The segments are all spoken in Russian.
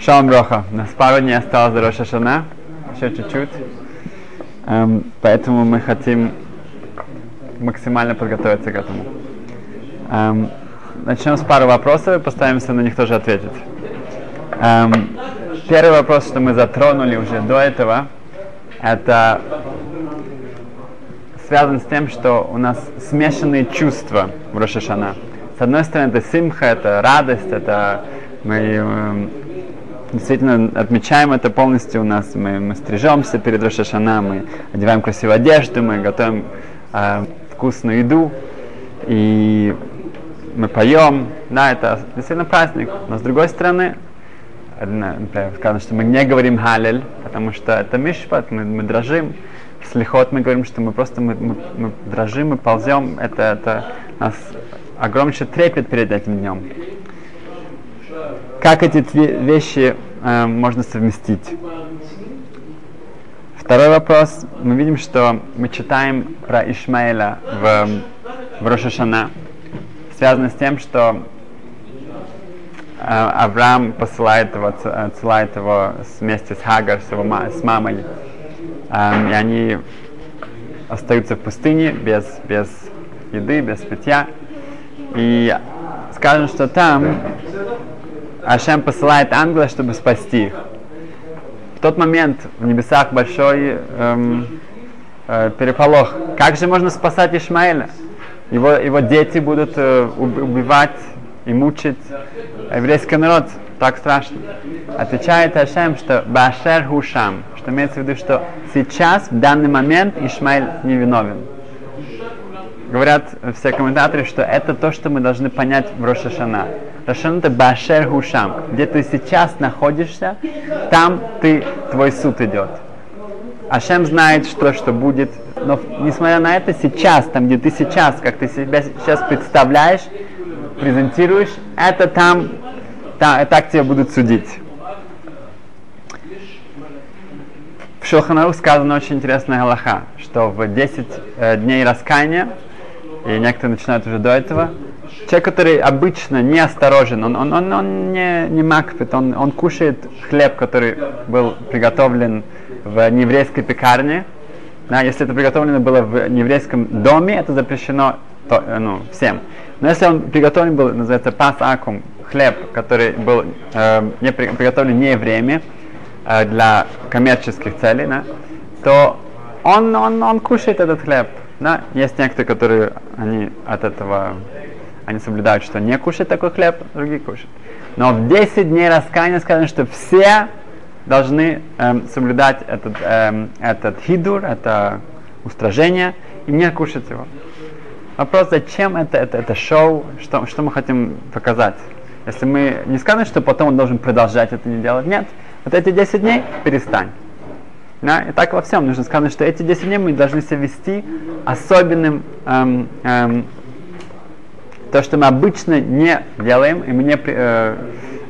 Шалом Броха. У нас пару дней осталось до Роша Шана. Еще чуть-чуть. Эм, поэтому мы хотим максимально подготовиться к этому. Эм, начнем с пары вопросов и постараемся на них тоже ответить. Эм, первый вопрос, что мы затронули уже до этого, это связан с тем, что у нас смешанные чувства в Рошашана. С одной стороны, это симха, это радость, это мы э, действительно отмечаем это полностью у нас. Мы, мы стрижемся перед Рошашана, мы одеваем красивую одежду, мы готовим э, вкусную еду, и мы поем. Да, это действительно праздник. Но с другой стороны, например, сказано, что мы не говорим халель, потому что это мишпат, мы, мы дрожим. Слихот мы говорим, что мы просто мы, мы, мы дрожим, мы ползем. Это, это нас огромнейший трепет перед этим днем. Как эти вещи э, можно совместить? Второй вопрос. Мы видим, что мы читаем про Ишмаэля в, в Рошашана, связано с тем, что э, Авраам посылает его, отсылает его вместе с Хагар, с, его, с мамой, э, и они остаются в пустыне без, без еды, без питья. И скажем, что там Ашем посылает ангела, чтобы спасти их. В тот момент в небесах большой эм, э, переполох. Как же можно спасать Ишмаэля? Его, его дети будут э, убивать и мучить еврейский народ. Так страшно. Отвечает Ашем, что Башер Хушам, что имеется в виду, что сейчас, в данный момент, Ишмаэль невиновен говорят все комментаторы, что это то, что мы должны понять в Рошашана. Рошашана это Башер Хушам. Где ты сейчас находишься, там ты, твой суд идет. Ашем знает, что, что будет. Но несмотря на это, сейчас, там, где ты сейчас, как ты себя сейчас представляешь, презентируешь, это там, там так тебя будут судить. В Шелханару сказано очень интересная галаха, что в 10 э, дней раскаяния и некоторые начинают уже до этого. Человек, который обычно неосторожен, он, он, он, он не, не макфит, он, он кушает хлеб, который был приготовлен в нееврейской пекарне. Да, если это приготовлено было в нееврейском доме, это запрещено то, ну, всем. Но если он приготовлен был, называется пас акум, хлеб, который был э, не при, приготовлен не евреями, э, для коммерческих целей, да, то он, он, он кушает этот хлеб. Да, есть некоторые, которые они от этого они соблюдают, что не кушать такой хлеб, другие кушают. Но в 10 дней раскаяния сказано, что все должны эм, соблюдать этот, эм, этот хидур, это устражение, и не кушать его. Вопрос, зачем это, это, это шоу, что, что мы хотим показать? Если мы не скажем, что потом он должен продолжать это не делать, нет. Вот эти 10 дней перестань. Да? И так во всем нужно сказать, что эти 10 дней мы должны себя вести особенным, эм, эм, то, что мы обычно не делаем, и мы не, э,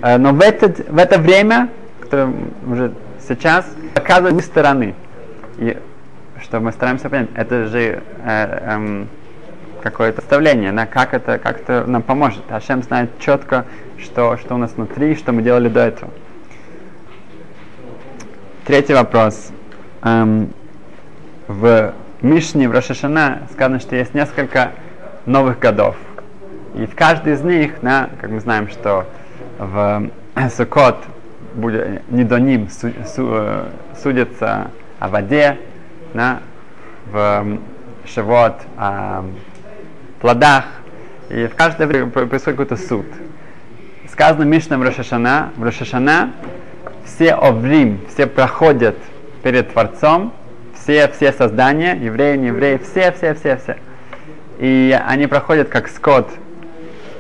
э, но в, этот, в это время, которое уже сейчас, показывать с стороны. И что мы стараемся понять, это же э, э, какое-то представление, да, как это как это нам поможет. Ашем знает четко, что, что у нас внутри, что мы делали до этого. Третий вопрос эм, в Мишне, в Рошашана сказано, что есть несколько новых годов. И в каждый из них, да, как мы знаем, что в Сукот будет не до ним су, су, э, судится о воде, да, в Шивот о плодах, и в каждое время происходит какой-то суд. Сказано Мишна в Рошашана, в Рошашана все оврим, все проходят перед Творцом, все, все создания, евреи, не евреи, все, все, все, все. И они проходят как скот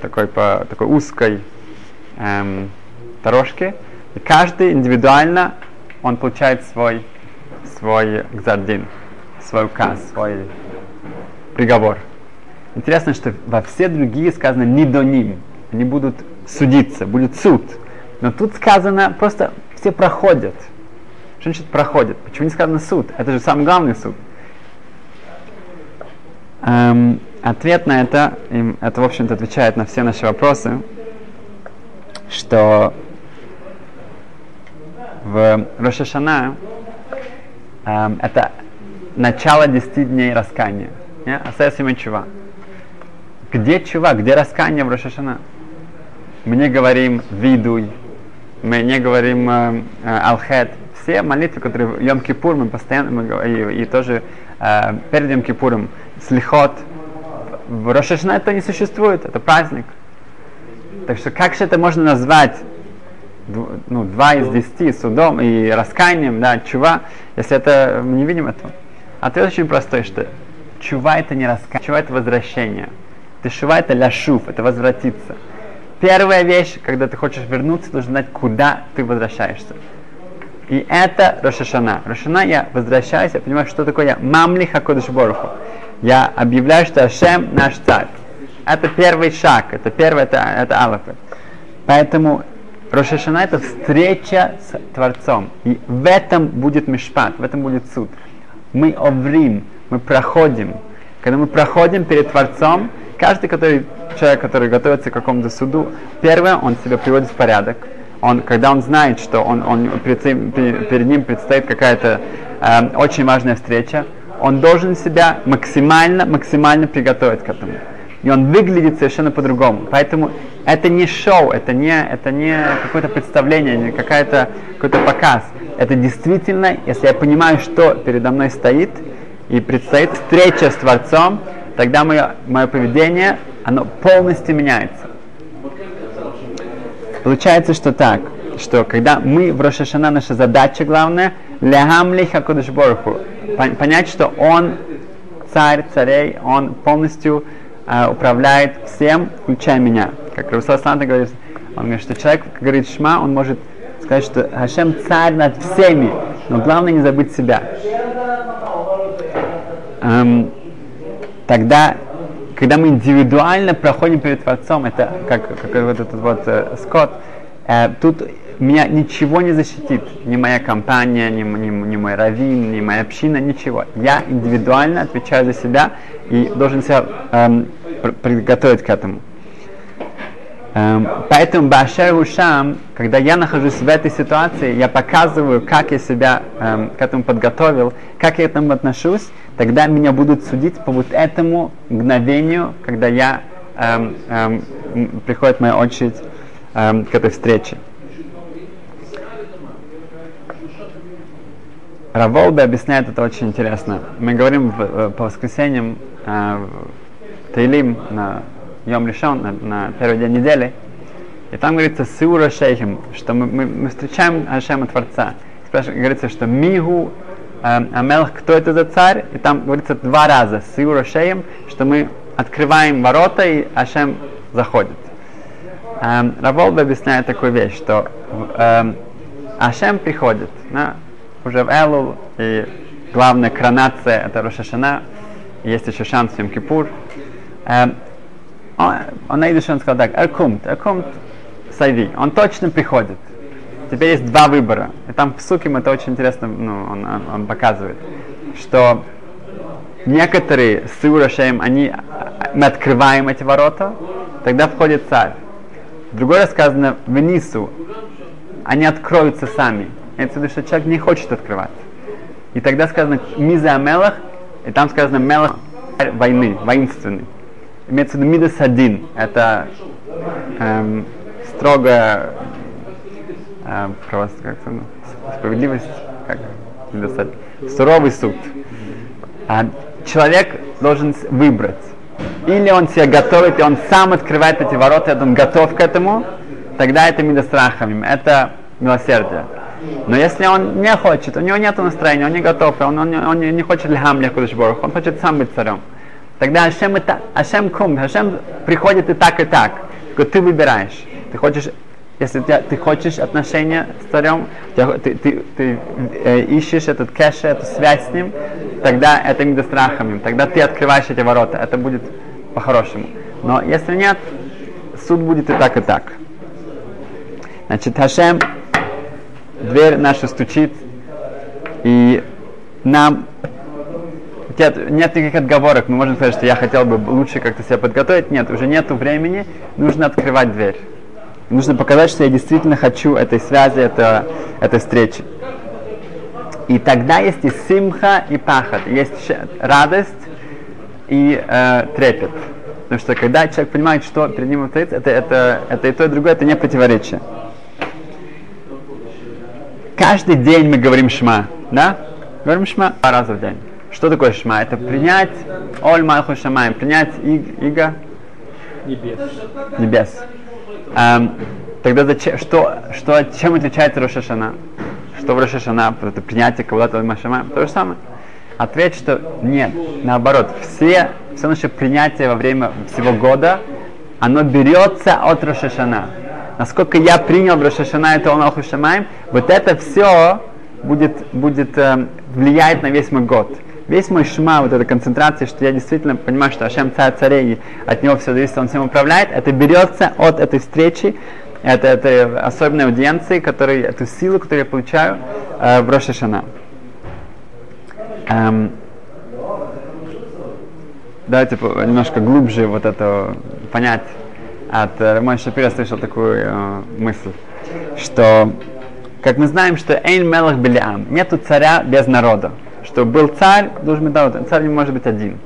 такой по такой узкой эм, дорожке, и каждый индивидуально он получает свой свой гзардин, свой указ, свой приговор. Интересно, что во все другие сказано не до ним, они будут судиться, будет суд. Но тут сказано просто все проходят. Что значит проходит? Почему не сказано суд? Это же самый главный суд. Эм, ответ на это, им, это в общем-то отвечает на все наши вопросы. что в Рошашана эм, это начало 10 дней раскаяния. Асесима чува. Где чува? Где раскаяние в Рошашана? Мы не говорим видуй, мы не говорим э, э, алхет. Все молитвы, которые в Йом Кипур мы постоянно, мы, и, и тоже э, перед Йом Кипуром, слихот, в Рошашана это не существует, это праздник. Так что как же это можно назвать ну, два из десяти судом и раскаянием, да, чува, если это мы не видим этого? Ответ очень простой, что чува это не раскаяние, чува это возвращение. Тешува это ляшув, это возвратиться. Первая вещь, когда ты хочешь вернуться, нужно знать, куда ты возвращаешься. И это Рошашана. Рошана я возвращаюсь, я понимаю, что такое я. Мамли Хакодыш Боруху. Я объявляю, что Ашем наш царь. Это первый шаг, это первый, это, это Алафы. Поэтому Рошашана это встреча с Творцом. И в этом будет мишпат, в этом будет суд. Мы оврим, мы проходим. Когда мы проходим перед Творцом, каждый который, человек, который готовится к какому-то суду, первое, он себя приводит в порядок. Он, когда он знает, что он, он перед, перед ним предстоит какая-то э, очень важная встреча, он должен себя максимально, максимально приготовить к этому. И он выглядит совершенно по-другому. Поэтому это не шоу, это не, это не какое-то представление, не какая-то, какой-то показ. Это действительно, если я понимаю, что передо мной стоит, и предстоит встреча с Творцом, тогда мое, мое поведение, оно полностью меняется. Получается, что так, что когда мы в Рошашана, наша задача главная, лягамли хакудышборху, понять, что он царь царей, он полностью э, управляет всем, включая меня. Как Русал Санта говорит, он говорит, что человек говорит шма, он может сказать, что Хашем царь над всеми, но главное не забыть себя. Эм, тогда, когда мы индивидуально проходим перед Творцом, это как, как вот этот вот э, Скотт, э, тут меня ничего не защитит, ни моя компания, ни, ни, ни мой раввин, ни моя община, ничего. Я индивидуально отвечаю за себя и должен себя эм, приготовить к этому. Эм, поэтому Башер Ушам, когда я нахожусь в этой ситуации, я показываю, как я себя эм, к этому подготовил, как я к этому отношусь, тогда меня будут судить по вот этому мгновению, когда я эм, эм, приходит моя очередь эм, к этой встрече. Раволбе объясняет это очень интересно. Мы говорим в, э, по воскресеньям э, Таилим на Йом Лишон, на, на первый день недели, и там говорится Сиура Шейхим, что мы, мы, мы встречаем Ашема Творца. Спрашивается, говорится, что Мигу э, Амелх, кто это за царь? И там говорится два раза Сиура Шейхим, что мы открываем ворота и Ашем заходит. Эм, Раволба объясняет такую вещь, что эм, Ашем приходит, да, уже в Элул, и главная коронация это Рошашана, есть еще шанс в Йом-Кипур. Эм, он, он он сказал так, Эркумт, Эркумт Сайви, он точно приходит. Теперь есть два выбора. И там в Суким это очень интересно, ну, он, он, он показывает, что некоторые с Урашем, они, мы открываем эти ворота, тогда входит царь. Другое сказано в Нису, они откроются сами. Это виду, что человек не хочет открывать. И тогда сказано Миза Мелах, и там сказано Мелах войны, воинственный. Имеется в виду Мидас один. Это эм, строгая э, просто как-то, ну, справедливость, как Суровый суд. А человек должен выбрать. Или он себя готовит, и он сам открывает эти ворота, и он готов к этому, тогда это мидострахами, это милосердие. Но если он не хочет, у него нет настроения, он не готов, он, он, он не хочет льхам Борох, он хочет сам быть царем. Тогда Ашем, это, Ашем кум, Ашем приходит и так, и так. Ты выбираешь. Ты хочешь, если ты, ты хочешь отношения с царем, ты, ты, ты, ты э, ищешь этот кэш, эту связь с ним, тогда это не страхами. Тогда ты открываешь эти ворота. Это будет по-хорошему. Но если нет, суд будет и так, и так. Значит, Хашем дверь наша стучит, и нам нет, нет никаких отговорок, мы можем сказать, что я хотел бы лучше как-то себя подготовить. Нет, уже нету времени, нужно открывать дверь. Нужно показать, что я действительно хочу этой связи, это, этой встречи. И тогда есть и симха, и пахат. Есть радость и э, трепет. Потому что когда человек понимает, что перед ним творится, это, это, это и то, и другое, это не противоречие. Каждый день мы говорим шма, да? Говорим шма два раза в день. Что такое шма? Это принять оль малху шамаем, принять иг, иго Небес. небес. Эм, тогда зачем, что, что, чем отличается Рошашана? Что в Рошашана, это принятие кого-то Машама? То же самое. Ответ, что нет, наоборот, все, все наше принятие во время всего года, оно берется от Рошашана. Насколько я принял в Рошашана это он Шамаем, вот это все будет, будет э, влиять на весь мой год. Весь мой шма, вот эта концентрация, что я действительно понимаю, что Ашем царь царей, от него все зависит, он всем управляет, это берется от этой встречи, это, это особенной аудиенции, который, эту силу, которую я получаю э, в Рошашана. Эм, давайте немножко глубже вот это понять. От э, Рамой Шапира слышал такую э, мысль, что, как мы знаем, что Эйн Мелах Белиам, нету царя без народа. Что был царь, должен быть народ, царь не может быть один.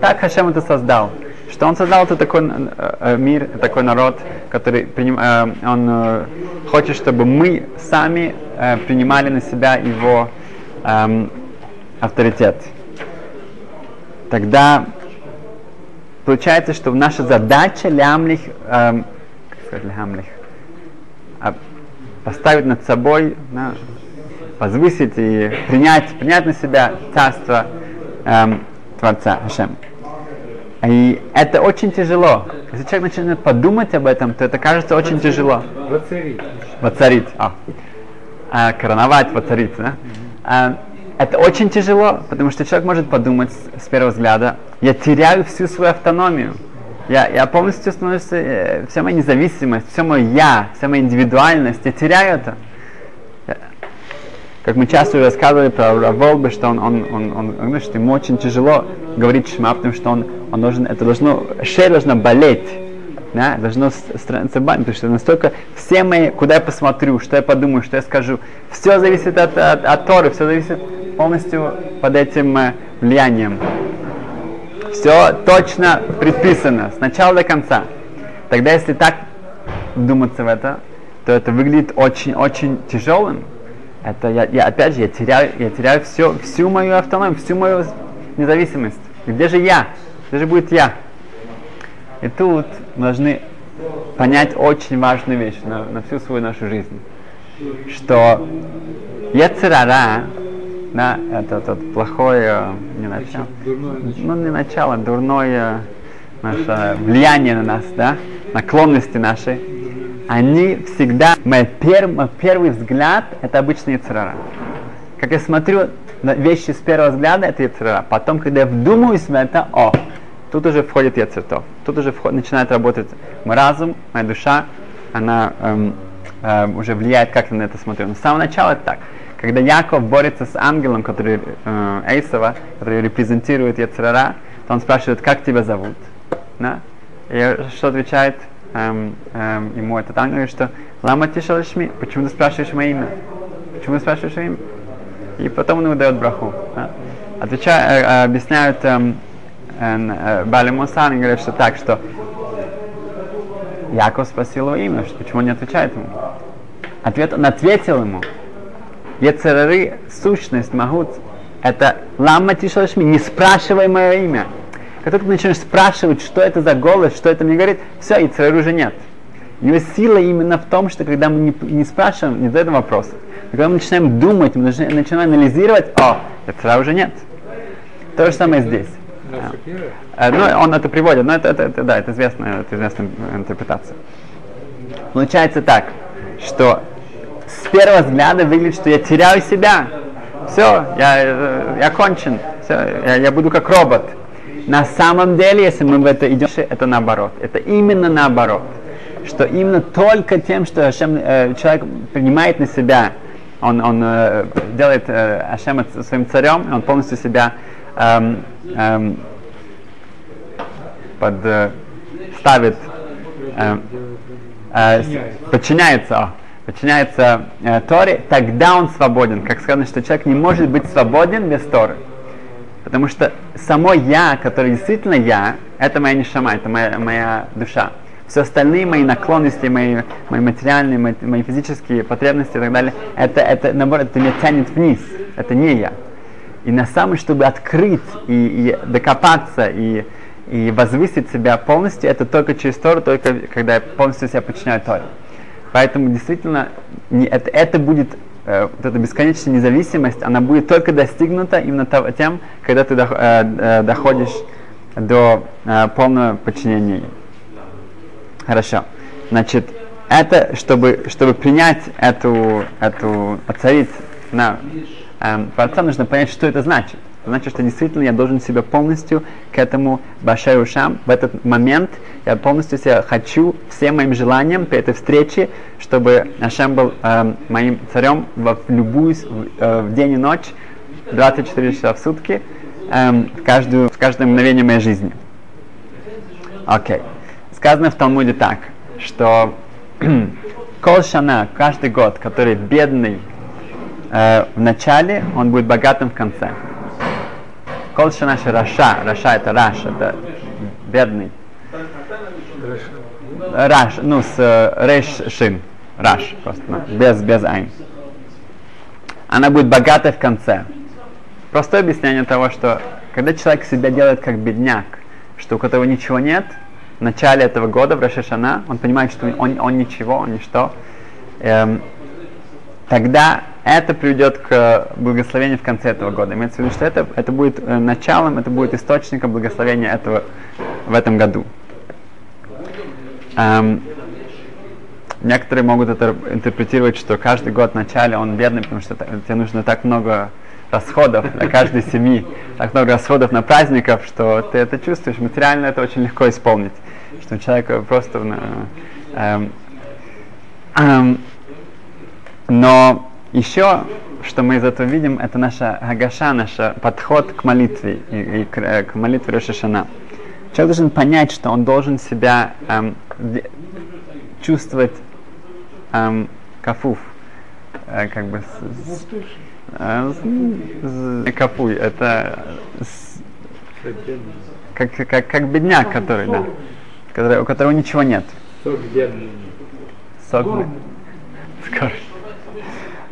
Так Хашем это создал. Что он создал это такой э, э, мир, такой народ, который приним, э, он хочет, чтобы мы сами принимали на себя его э, авторитет. Тогда получается, что наша задача лямлих, эм, как сказать лямлих, а, поставить над собой, да, возвысить и принять, принять на себя царство эм, Творца Хашем. И это очень тяжело. Если человек начинает подумать об этом, то это кажется очень тяжело. Воцарить. Воцарить. А. А, короновать, воцарить, да? А, это очень тяжело, потому что человек может подумать с, с первого взгляда, я теряю всю свою автономию. Я, я полностью становлюсь, э, вся моя независимость, все мое я, вся моя индивидуальность, я теряю это. Как мы часто рассказывали про Раволбы, что он, он, он, он, он, что ему очень тяжело говорить шма, что он, он должен, это должно, шея должна болеть да, должно бань, потому что настолько все мои, куда я посмотрю, что я подумаю, что я скажу, все зависит от, от, от Торы, все зависит полностью под этим э, влиянием. Все точно предписано, с начала до конца. Тогда, если так вдуматься в это, то это выглядит очень-очень тяжелым. Это я, я опять же я теряю, я теряю все, всю мою автономию, всю мою независимость. Где же я? Где же будет я? И тут мы должны понять очень важную вещь на, на всю свою нашу жизнь, что Яцерара, да, это тот плохое, не начало, ну не начало, дурное наше влияние на нас, да, наклонности наши, они всегда, мой, пер, мой первый взгляд, это обычный Яцерара. Как я смотрю на вещи с первого взгляда, это Яцерара. Потом, когда я вдумываюсь в это, о, тут уже входит Яцертов. Тут уже вход, начинает работать мой разум, моя душа, она эм, эм, уже влияет, как я на это смотрю. Но с самого начала это так. Когда Яков борется с ангелом, который э, Эйсова, который репрезентирует Яцерара, то он спрашивает, как тебя зовут? Да? И что отвечает эм, эм, ему этот ангел? Говорит, что Лама Тишалишми, почему ты спрашиваешь мое имя? Почему ты спрашиваешь мое имя? И потом он ему дает браху. Да? Отвечая, э, э, объясняют эм, Э, Бали Мусан говорит, что так, что Яков спросил его имя, что, почему он не отвечает ему. Ответ, он ответил ему. Ецерары, сущность, могут, это ламма тишалашми, не спрашивай мое имя. Как только начинаешь спрашивать, что это за голос, что это мне говорит, все, Ецерары уже нет. Его сила именно в том, что когда мы не, не спрашиваем, не задаем вопрос, когда мы начинаем думать, мы начинаем анализировать, о, Ецерара уже нет. То же самое здесь. А, ну, он это приводит, но это, это, это да, это известная, это известная интерпретация. Получается так, что с первого взгляда выглядит, что я теряю себя. Все, я, э, я кончен, все, я, я буду как робот. На самом деле, если мы в это идем, это наоборот. Это именно наоборот. Что именно только тем, что Ашем, э, человек принимает на себя, он, он э, делает э, Ашема своим царем, он полностью себя эм, эм, под, э, ставит, э, э, подчиняется, подчиняется э, Торе, тогда он свободен. Как сказано, что человек не может быть свободен без Торы. Потому что само я, которое действительно я, это моя нишама, это моя, моя душа. Все остальные мои наклонности, мои, мои материальные, мои, мои физические потребности и так далее, это, это наоборот, это меня тянет вниз. Это не я. И на самом, чтобы открыть и, и докопаться и, и возвысить себя полностью, это только через Тору, только когда я полностью себя подчиняю Торе. Поэтому действительно не, это, это будет э, вот эта бесконечная независимость, она будет только достигнута именно тем, когда ты э, э, доходишь до э, полного подчинения. Хорошо. Значит, это, чтобы, чтобы принять эту, эту, оцарить на эм, Творца, нужно понять, что это значит. Значит, что действительно я должен себя полностью к этому башай ушам. В этот момент я полностью себя хочу всем моим желаниям при этой встрече, чтобы Ашем был эм, моим царем в любую, э, в день и ночь, 24 часа в сутки, эм, в, каждую, в каждое мгновение моей жизни. Окей. Сказано в Талмуде так, что כל שנה, каждый год, который бедный э, в начале, он будет богатым в конце. כל שנה רשה, רשה это רש, это бедный. רש, ну с э, שין, רש просто, ну, без, без עין. Она будет богатой в конце. Простое объяснение того, что когда человек себя делает как бедняк, что у которого ничего нет, в начале этого года, в Рашишана, он понимает, что он, он ничего, он ничто, эм, тогда это приведет к благословению в конце этого года. Имеется в виду, что это, это будет э, началом, это будет источником благословения этого в этом году. Эм, некоторые могут это интерпретировать, что каждый год в начале он бедный, потому что тебе нужно так много расходов для каждой семьи, так много расходов на праздников, что ты это чувствуешь. Материально это очень легко исполнить, что у человека просто... э, эм, эм, но еще, что мы из этого видим, это наша агаша, наш подход к молитве и, и к, э, к молитве Рошашана. Человек должен понять, что он должен себя эм, чувствовать эм, кафуф, э, как бы с- с- э, с- с- капуй, это с- как, как, как бедняк, который, да, который, у которого ничего нет. Сок бедный. Согны. Скоро.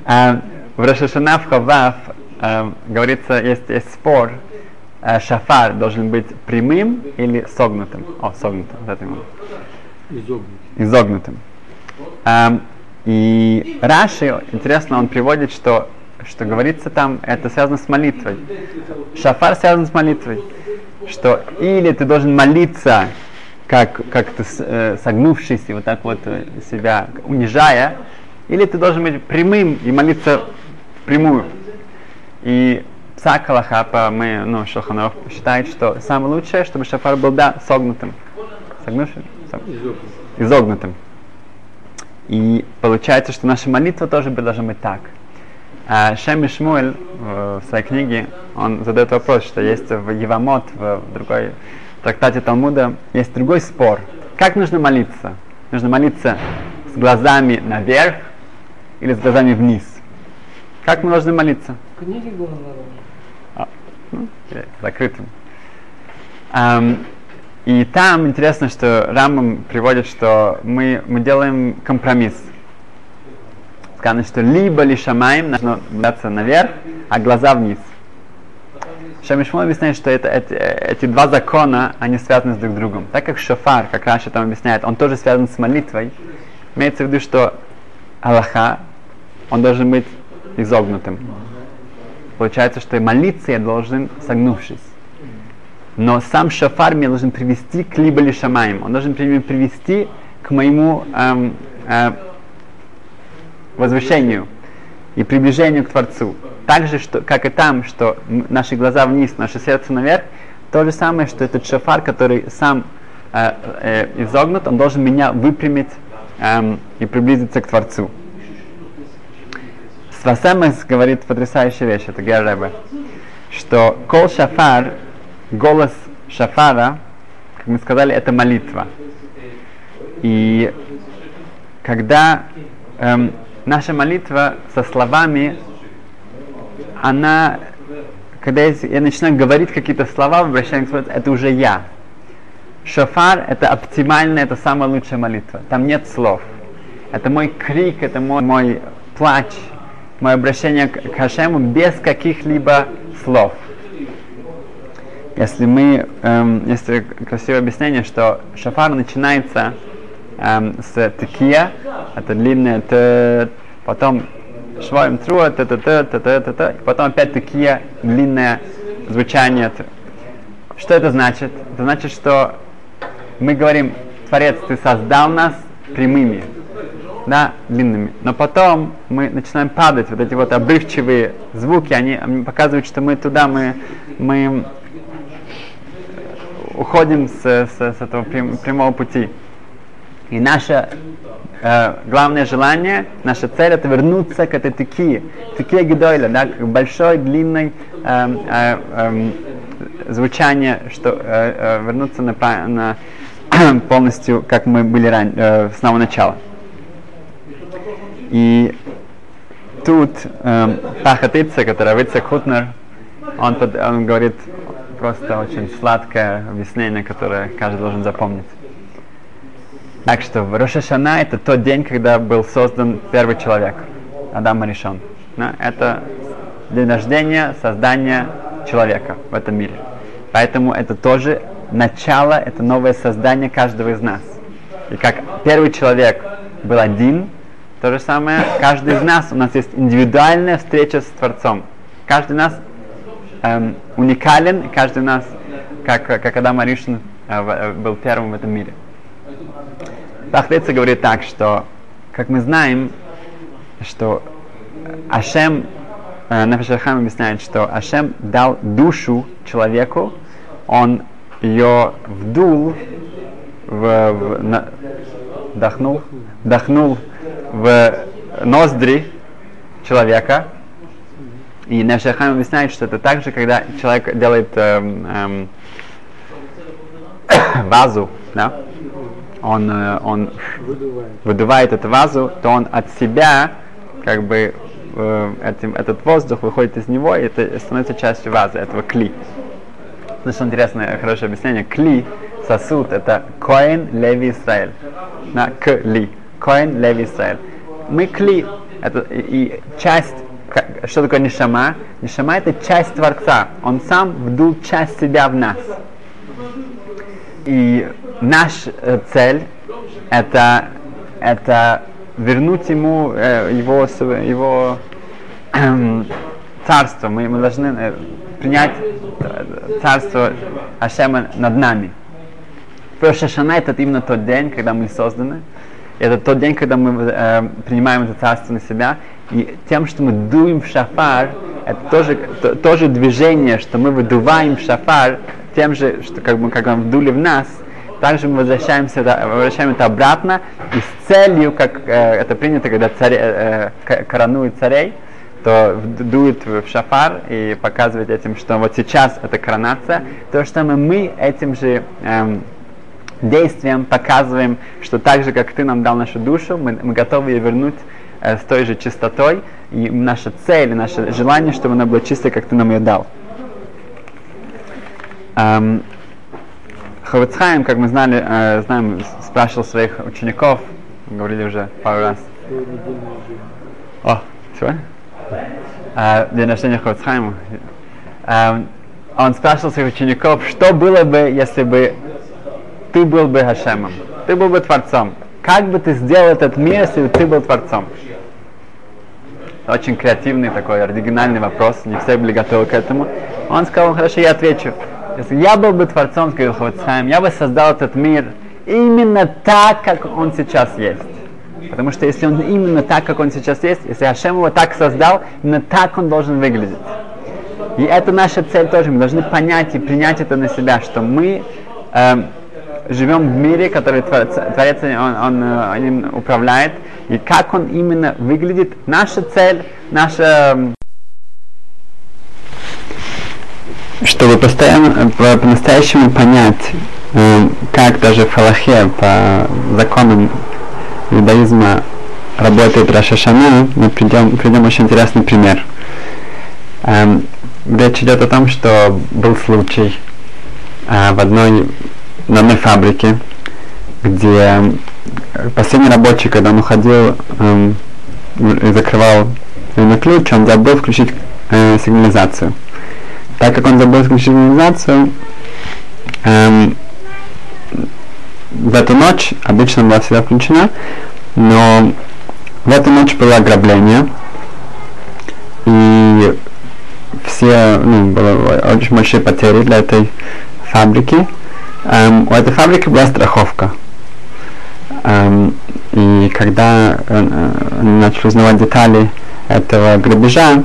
А, в Рошашана в Хавав а, говорится, есть, есть спор, а, шафар должен быть прямым или согнутым. О, согнутым. Вот это изогнутым. Ам, и Раши, интересно, он приводит, что, что говорится там, это связано с молитвой. Шафар связан с молитвой. Что или ты должен молиться, как, как ты э, согнувшись и вот так вот э, себя унижая, или ты должен быть прямым и молиться впрямую. И по мы, ну, Шоханов считает, что самое лучшее, чтобы шафар был, да, согнутым. Согнувшим? Сог- изогнутым. И получается, что наша молитва тоже должна быть так. А Шем и Шмуэль в, в своей книге, он задает вопрос, что есть в Евамот, в другой трактате Талмуда, есть другой спор. Как нужно молиться? Нужно молиться с глазами наверх или с глазами вниз? Как мы должны молиться? Книги А, ну, закрытым. Ам, и там интересно, что Рамбам приводит, что мы, мы делаем компромисс. Сказано, что либо лишамаем нужно браться наверх, а глаза вниз. Шамишмон объясняет, что это, эти, эти два закона, они связаны с друг другом. Так как шофар, как Раша там объясняет, он тоже связан с молитвой, имеется в виду, что Аллаха, он должен быть изогнутым. Получается, что и молиться я должен согнувшись. Но сам шафар меня должен привести к либо ли шамаем. Он должен при- привести к моему эм, э, возвышению и приближению к Творцу. Так же, что, как и там, что наши глаза вниз, наше сердце наверх, то же самое, что этот шафар, который сам э, э, изогнут, он должен меня выпрямить эм, и приблизиться к Творцу. Свасемес говорит потрясающую вещь, это Герребе, что кол шафар, голос шафара, как мы сказали, это молитва. И когда эм, наша молитва со словами, она, когда я, я начинаю говорить какие-то слова, обращаюсь к это уже я. Шофар это оптимальная, это самая лучшая молитва. Там нет слов. Это мой крик, это мой, мой плач, мое обращение к, Хашему без каких-либо слов. Если мы, эм, если красивое объяснение, что шафар начинается эм, с текия, это длинное т, потом швоем труа, т т т т т т т потом опять текия, длинное звучание. Т. Что это значит? Это значит, что мы говорим, Творец, ты создал нас прямыми, да, длинными. Но потом мы начинаем падать, вот эти вот обрывчивые звуки, они, показывают, что мы туда, мы, мы уходим с, с, с этого прям, прямого пути. И наше э, главное желание, наша цель это вернуться к этой тыки, тыке Гедойля, да, к большой, длинной э, э, э, звучание, что э, э, вернуться на, на полностью, как мы были ран, э, с самого начала. И тут э, Пахатица, которая Вицек Хутнер, он, под, он говорит просто очень сладкое объяснение, которое каждый должен запомнить. Так что Рошашана это тот день, когда был создан первый человек, Адам Аришон. Да, это день рождения, создания человека в этом мире. Поэтому это тоже начало, это новое создание каждого из нас. И как первый человек был один, то же самое, каждый из нас, у нас есть индивидуальная встреча с Творцом. Каждый из нас эм, уникален, каждый из нас, как, как Адам Аришин э, был первым в этом мире. Тахлица говорит так, что, как мы знаем, что Ашем, э, Нафашархам объясняет, что Ашем дал душу человеку, он ее вдул, в, в, на, вдохнул, вдохнул в ноздри человека. И Нефшахам объясняет, что это также, когда человек делает эм, эм, вазу, да? он, э, он выдувает. выдувает эту вазу, то он от себя, как бы, э, этим, этот воздух выходит из него, и это становится частью вазы, этого кли. Значит, интересное, хорошее объяснение. Кли, сосуд, это Коин Леви Израиль. На Кли. Коин Леви Израиль. Мы кли, это и, часть, что такое нишама? Нишама это часть Творца. Он сам вдул часть себя в нас. И наш э, цель это, это вернуть ему э, его, его э, царство. Мы, мы должны э, принять царство Ашема над нами. Рошашана это именно тот день, когда мы созданы. Это тот день, когда мы э, принимаем это царство на себя. И тем, что мы дуем в шафар, это тоже, то, тоже движение, что мы выдуваем в шафар, тем же, что как бы, как мы вдули в нас, также мы возвращаемся, возвращаем это обратно и с целью, как э, это принято, когда царь, э, э коронует царей, то дует в шафар и показывает этим, что вот сейчас это коронация. То же самое мы этим же эм, действием показываем, что так же, как ты нам дал нашу душу, мы, мы готовы ее вернуть э, с той же чистотой. И наша цель, наше желание, чтобы она была чистой, как ты нам ее дал. Эм, Ховецхайм, как мы знали, э, знаем, спрашивал своих учеников, говорили уже пару раз. О, все? Э, день рождения Ховецхайма. Э, он спрашивал своих учеников, что было бы, если бы ты был бы Хашемом, ты был бы Творцом. Как бы ты сделал этот мир, если бы ты был Творцом? Очень креативный такой, оригинальный вопрос, не все были готовы к этому. Он сказал, хорошо, я отвечу. Если я был бы Творцом, сказал Хавацхайм, я бы создал этот мир именно так, как он сейчас есть. Потому что если он именно так, как он сейчас есть, если Хашем его так создал, именно так он должен выглядеть. И это наша цель тоже. Мы должны понять и принять это на себя, что мы э, живем в мире, который Творец, творец он, он, он им управляет, и как он именно выглядит. Наша цель, наша чтобы постоянно, по-настоящему понять, э, как даже в Халахе, по законам иудаизма работает Рашашана, мы придем, придем очень интересный пример. Эм, речь идет о том, что был случай э, в одной, на одной фабрике, где последний рабочий, когда он уходил эм, и закрывал на ключ, он забыл включить э, сигнализацию. Так как он забыл включить сигнализацию, эм, в эту ночь обычно была всегда включена, но в эту ночь было ограбление, и все, ну, было очень большие потери для этой фабрики. Эм, у этой фабрики была страховка. Эм, и когда э, начали узнавать детали этого грабежа,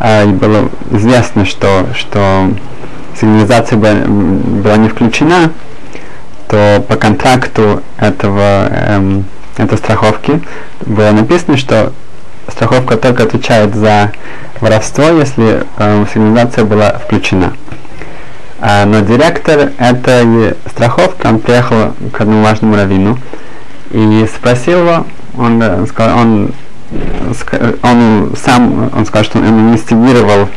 э, было известно, что, что сигнализация была не включена, то по контракту этого, эм, этой страховки было написано, что страховка только отвечает за воровство, если э, сигнализация была включена. А, но директор этой страховки, он приехал к одному важному раввину и спросил его, он, э, он, он сам, он сказал, что он инвестигировал,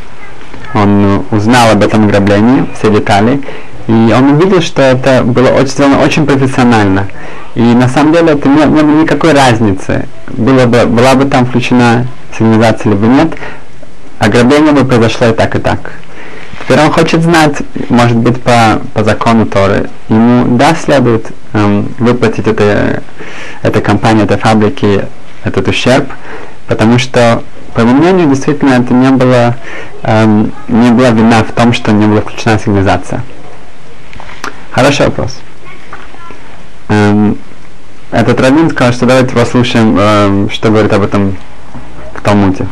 он узнал об этом ограблении, все детали, и он увидел, что это было очень, сделано очень профессионально. И на самом деле это не, не было никакой разницы, было бы, была бы там включена сигнализация либо нет, ограбление бы произошло и так, и так. Теперь он хочет знать, может быть, по, по закону Торы, ему да следует эм, выплатить этой, этой компании, этой фабрике этот ущерб, потому что, по его мнению, действительно это не было, эм, не была вина в том, что не была включена сигнализация. Хороший вопрос. Эм, этот раввин сказал, что давайте послушаем, эм, что говорит об этом в Талмуде.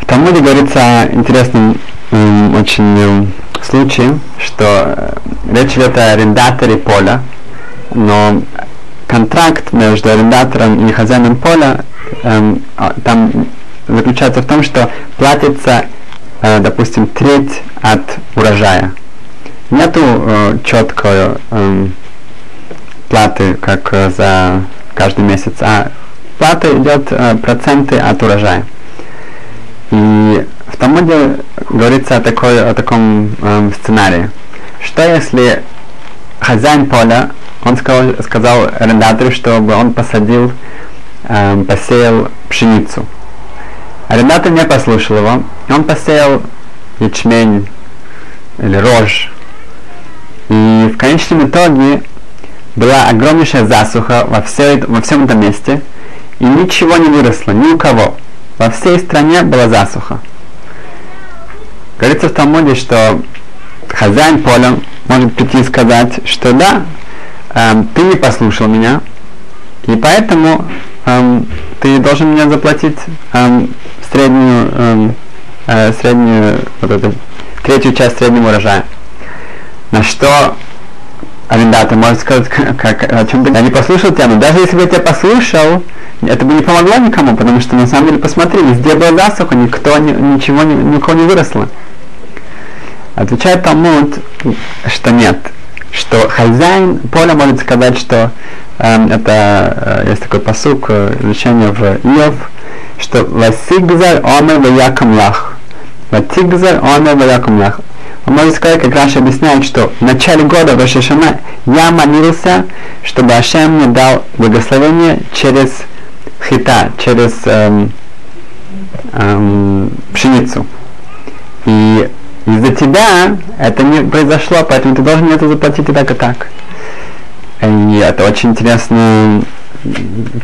В Талмуде говорится о интересном эм, очень эм, случае, что э, речь идет о арендаторе поля, но контракт между арендатором и хозяином поля эм, а, там заключается в том, что платится, э, допустим, треть от урожая нету э, четкой э, платы, как э, за каждый месяц, а плата идет э, проценты от урожая. И Талмуде говорится о, такой, о таком э, сценарии. Что если хозяин поля, он сказал, сказал арендатору, чтобы он посадил, э, посеял пшеницу. Арендатор не послушал его, он посеял ячмень или рожь, и в конечном итоге была огромнейшая засуха во, всей, во всем этом месте, и ничего не выросло, ни у кого. Во всей стране была засуха. Говорится в Талмуде, что хозяин поля может прийти и сказать, что да, эм, ты не послушал меня, и поэтому эм, ты должен мне заплатить эм, среднюю, эм, э, среднюю вот эту, третью часть среднего урожая. На что арендатор может сказать, как, о чем ты... Я не послушал тебя, но даже если бы я тебя послушал, это бы не помогло никому, потому что на самом деле, посмотри, везде была засуха, никто, ни, ничего, ни, никого не выросло. Отвечает Талмуд, что нет, что хозяин поля может сказать, что э, это э, есть такой посук, э, изучение в Иов, что «Васигзар омер ваякам лах». «Васигзар омер ваякам лах». Он может сказать, как Раша объясняет, что в начале года в Рошашана я молился, чтобы Ашем мне дал благословение через хита, через эм, эм, пшеницу. И из-за тебя это не произошло, поэтому ты должен это заплатить и так, и так. И это очень интересная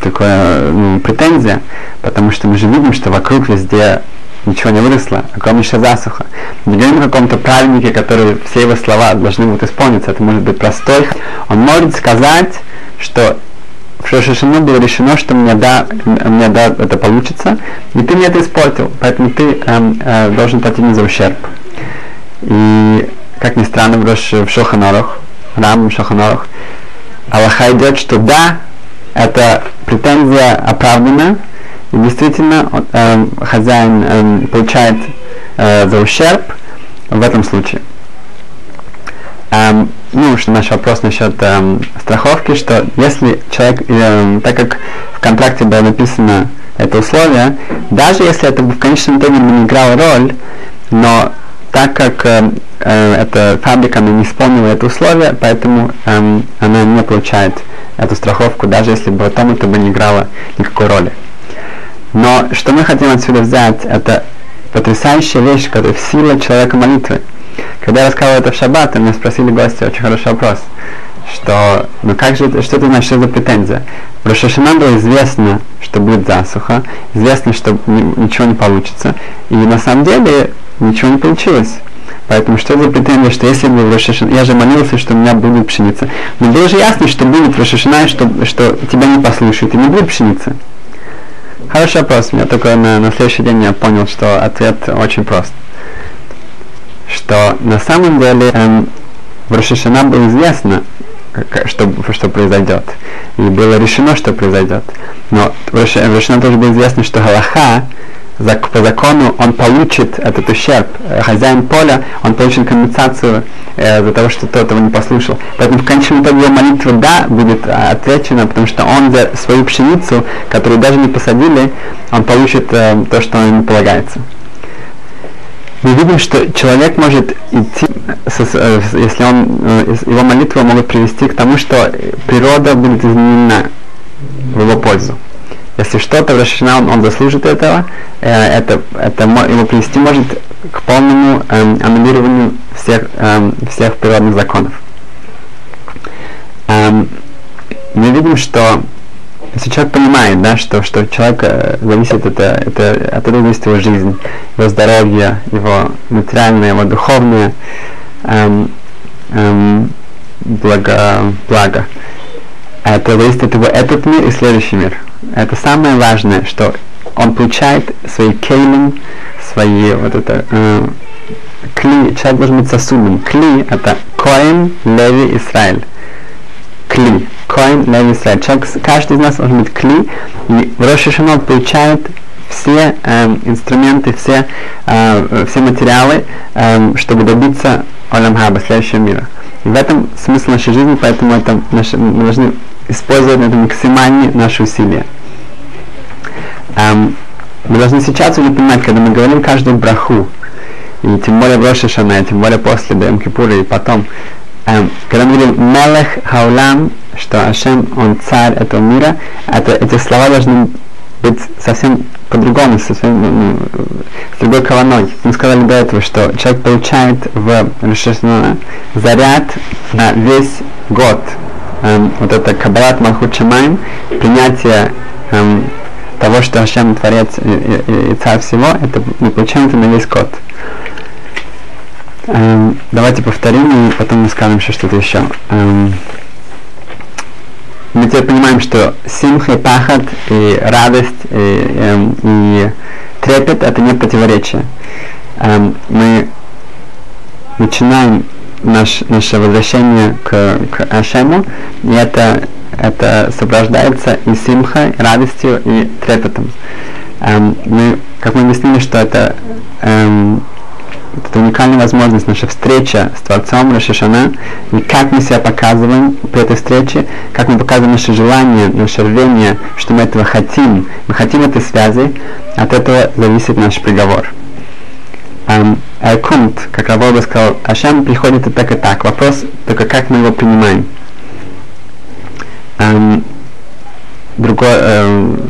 такая ну, претензия, потому что мы же видим, что вокруг везде ничего не выросло, огромнейшая засуха. Не говорим о каком-то праведнике, который все его слова должны будут исполниться. Это может быть простой. Он может сказать, что в Шошишину было решено, что мне да, мне да, это получится, и ты мне это испортил, поэтому ты эм, э, должен платить мне за ущерб. И, как ни странно, в Шоханорах, Рам в Шоханорах, Аллаха идет, что да, эта претензия оправдана, и действительно, э, хозяин э, получает э, за ущерб в этом случае. Эм, ну, что наш вопрос насчет эм, страховки, что если человек, эм, так как в контракте было написано это условие, даже если это в конечном итоге не играло роль, но так как э, э, эта фабрика не исполнила это условие, поэтому э, она не получает эту страховку, даже если бы потом это бы не играло никакой роли. Но что мы хотим отсюда взять, это потрясающая вещь, которая в силе человека молитвы. Когда я рассказывал это в шаббат, меня спросили гости, очень хороший вопрос, что, ну как же, что это значит, что за претензия? В Рошашана было известно, что будет засуха, известно, что ничего не получится, и на самом деле ничего не получилось. Поэтому что за претензия, что если бы в Рошашана, я же молился, что у меня будет пшеница. Но было же ясно, что будет Рошашана, что, что тебя не послушают, и не будет пшеницы. Хороший вопрос. Я только на, на следующий день я понял, что ответ очень прост. Что на самом деле эм, в Рошашана было известно, что, что произойдет. И было решено, что произойдет. Но в Рошашана тоже было известно, что Галаха по закону он получит этот ущерб. Хозяин поля, он получит компенсацию э, за того, что тот его не послушал. Поэтому в конечном итоге его молитва «да» будет э, отвечена, потому что он за свою пшеницу, которую даже не посадили, он получит э, то, что ему полагается. Мы видим, что человек может идти, э, если он, э, его молитвы могут привести к тому, что природа будет изменена в его пользу. Если что-то в Рошашана он, он заслужит этого, э, это, это его привести может к полному э, аннулированию всех, э, всех природных законов. Э, мы видим, что если человек понимает, да, что, что человек э, зависит это, это, от этого зависит его жизнь, его здоровье, его материальное, его духовное эм, эм, благо, благо. Это зависит от его этот мир и следующий мир это самое важное, что он получает свои кейлим, свои вот это э, кли, человек должен быть сосудом. Кли это Коин, Леви, Израиль. Кли. Коин, Леви, Израиль. Человек, каждый из нас должен быть кли, и в Рошишанот получает все э, инструменты, все, э, все материалы, э, чтобы добиться Оламхаба, следующего мира. И в этом смысл нашей жизни, поэтому это наши, мы должны использовать это максимально наши усилия. Эм, мы должны сейчас уже понимать, когда мы говорим каждую браху, и тем более в и тем более после Даем Кипура и потом, эм, когда мы говорим Мелех Хаулам, что Ашем, он царь этого мира, это, эти слова должны быть совсем по-другому, со своим, ну, с другой кованой. Мы сказали до этого, что человек получает в Рошашана заряд на весь год, эм, вот это Кабалат Малхут принятие эм, того, что Ашем Творец и, и, и Царь всего, это мы получаем это на весь год. Эм, давайте повторим и потом мы скажем еще что-то еще. Эм, мы теперь понимаем, что симха и пахат, и радость, и, эм, и трепет это не противоречие. Эм, мы начинаем наш, наше возвращение к, к Ашему, и это, это сопровождается и симхой, радостью, и трепетом. Эм, мы, как мы объяснили, что это, эм, это уникальная возможность, наша встреча с Творцом Рашишана, и как мы себя показываем при этой встрече, как мы показываем наше желание, наше рвение, что мы этого хотим, мы хотим этой связи, от этого зависит наш приговор эм, Эркунт, как Равоба сказал, Ашем приходит и так и так. Вопрос только как мы его принимаем. Эм, другое, эм,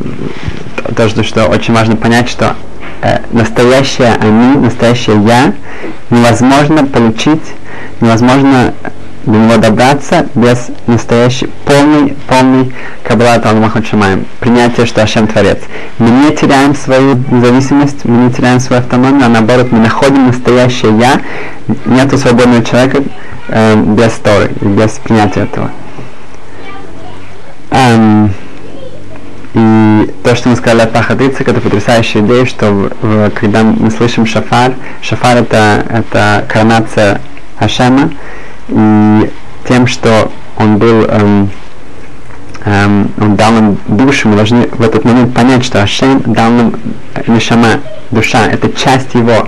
то, что очень важно понять, что э, настоящее они, настоящее я невозможно получить, невозможно до него добраться без настоящей, полной, полной Каббалат Алмахат Шамаем. Принятие, что Ашем Творец. Мы не теряем свою независимость, мы не теряем свою автономию, а наоборот, мы находим настоящее Я. Нету свободного человека э, без Торы, без принятия этого. Эм, и то, что мы сказали о Пахадыцик, это потрясающая идея, что в, в, когда мы слышим шафар, шафар это, это коронация Ашема, и тем, что он был, эм, эм, он дал нам душу, мы должны в этот момент понять, что Ашем дал нам Нишама, душа, это часть его.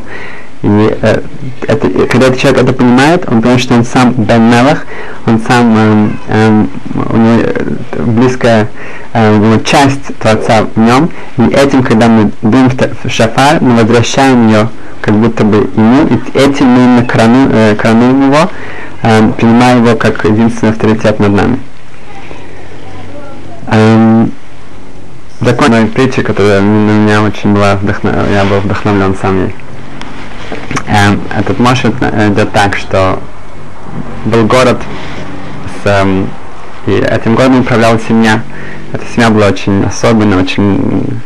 И э, это, когда этот человек это понимает, он понимает, что он сам Бен Мелах, он сам, эм, эм, у него э, близкая э, часть Творца в нем, и этим, когда мы дуем в шафар, мы возвращаем ее как будто бы ему, и этим мы корону, э, его, э, принимая его как единственный авторитет над нами. Эм, законная притча, которая на меня очень была вдохновлена, я был вдохновлен сам ей. Эм, этот может идет так, что был город с, эм, и этим городом управляла семья. Эта семья была очень особенная, очень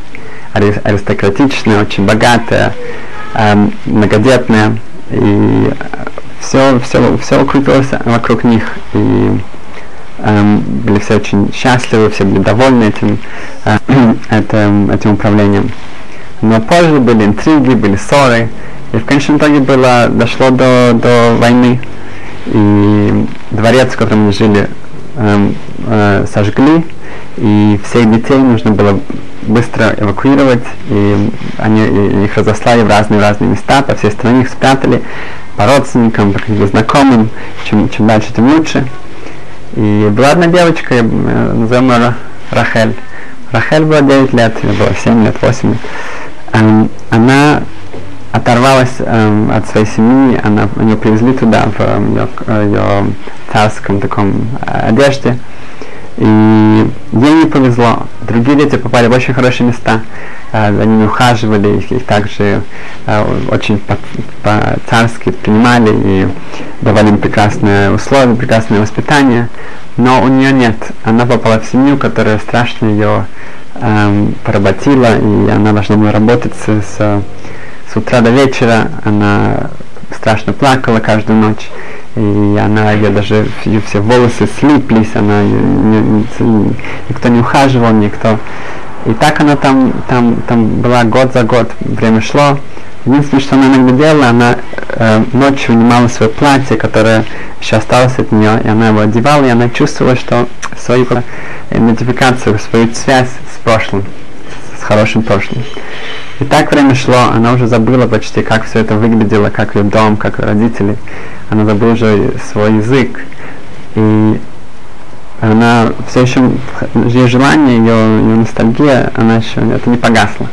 аристократичная, очень богатая, эм, многодетная, и все, все, все крутилось вокруг них, и эм, были все очень счастливы, все были довольны этим, э, этим, этим управлением. Но позже были интриги, были ссоры, и в конечном итоге было, дошло до, до войны, и дворец, в котором мы жили, эм, э, сожгли, и всех детей нужно было быстро эвакуировать, и они и их разослали в разные разные места, по всей стране их спрятали, по родственникам, по каким-то знакомым, чем, чем дальше, тем лучше. И была одна девочка, я, назовем ее Рахель. Рахель была 9 лет, ей было 7 лет, 8 лет. Эм, она оторвалась эм, от своей семьи, она, ее привезли туда, в ее, ее царском таком э, одежде. И ей не повезло. Другие дети попали в очень хорошие места. Э, за ними ухаживали, их, также э, очень по-царски принимали и давали им прекрасные условия, прекрасное воспитание. Но у нее нет. Она попала в семью, которая страшно ее эм, поработила, и она должна была работать с, с с утра до вечера она страшно плакала каждую ночь, и она, ее даже ее все волосы слиплись, она не, не, никто не ухаживал, никто. И так она там, там, там была год за год, время шло. Единственное, что она иногда делала, она э, ночью вынимала свое платье, которое еще осталось от нее, и она его одевала, и она чувствовала, что свою идентификацию, свою связь с прошлым, с хорошим прошлым. И так время шло, она уже забыла почти, как все это выглядело, как ее дом, как ее родители. Она забыла уже свой язык. И она все еще, ее желание, ее, ее ностальгия, она еще, это не погасло.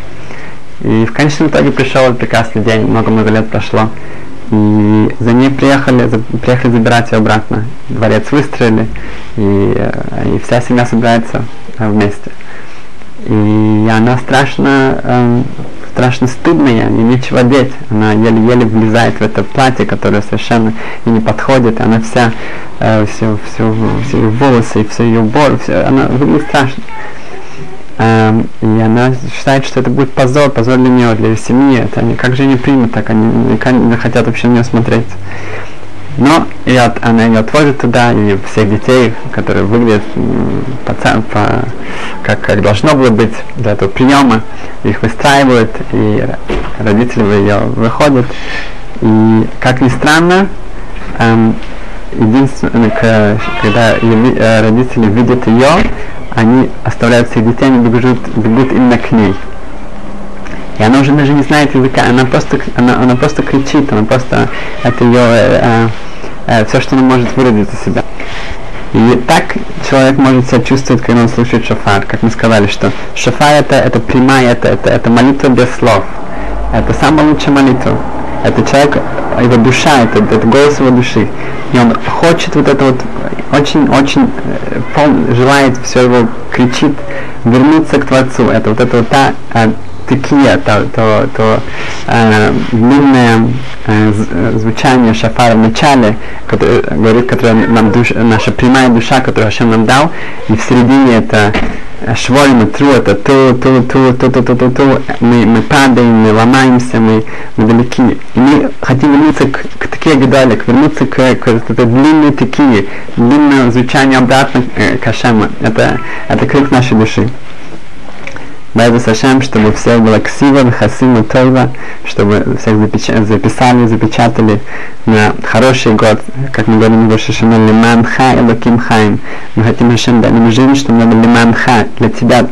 И в конечном итоге пришел этот прекрасный день, много-много лет прошло. И за ней приехали, за, приехали забирать ее обратно. Дворец выстроили, и, э, и вся семья собирается э, вместе. И она страшно, э, страшно стыдная, и нечего одеть. Она еле-еле влезает в это платье, которое совершенно ей не подходит. Она вся, э, все, все, все ее волосы, все ее убор, все, она выглядит страшно. Э, и она считает, что это будет позор, позор для нее, для семьи. Это они, как же они примут так, они не хотят вообще на нее смотреть. Но и от, она ее отводит туда, и всех детей, которые выглядят по, по, как, как должно было быть для этого приема, их выстраивают, и родители ее выходят. И, как ни странно, эм, единственное, когда э, родители видят ее, они оставляют всех детей, они бегут, бегут именно к ней. И она уже даже не знает языка, она просто, она, она просто кричит, она просто, это ее, э, э, э, все, что она может выразить из себя. И так человек может себя чувствовать, когда он слушает шофар. Как мы сказали, что шофар это, это прямая, это, это, это молитва без слов. Это самая лучшая молитва. Это человек, его душа, это, это голос его души. И он хочет вот это вот, очень-очень желает, все его кричит, вернуться к Творцу. Это вот это вот та такие, то, то, то э, длинное э, э, звучание шафара в начале, который, говорит, которое нам душ, наша прямая душа, которую Хашем нам дал, и в середине это швольма, тру, это ту, ту, ту, ту, ту, ту, ту, ту, мы, мы падаем, мы ломаемся, мы, мы далеки. Мы хотим вернуться к, к такие гадали, вернуться к, к, к этой длинной такие, длинное звучание обратно э, к Хашему. Это, это крик нашей души. Байду Сашем, чтобы все было ксива, хасима, тойва, чтобы всех запеча- записали, запечатали на хороший год, как мы говорим в Рошашана, лиман ха и лаким хаим. Мы хотим, Хашем, дать нам жизнь, чтобы надо лиман ха, для тебя,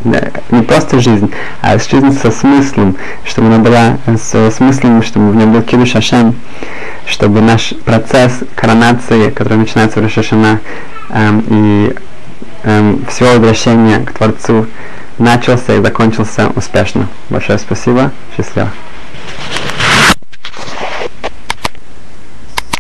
не просто жизнь, а жизнь со смыслом, чтобы она была со смыслом, чтобы в нем был кидуш Хашем, чтобы наш процесс коронации, который начинается в Рошашана, эм, и эм, всего возвращения к Творцу начался и закончился успешно. Большое спасибо. Счастливо.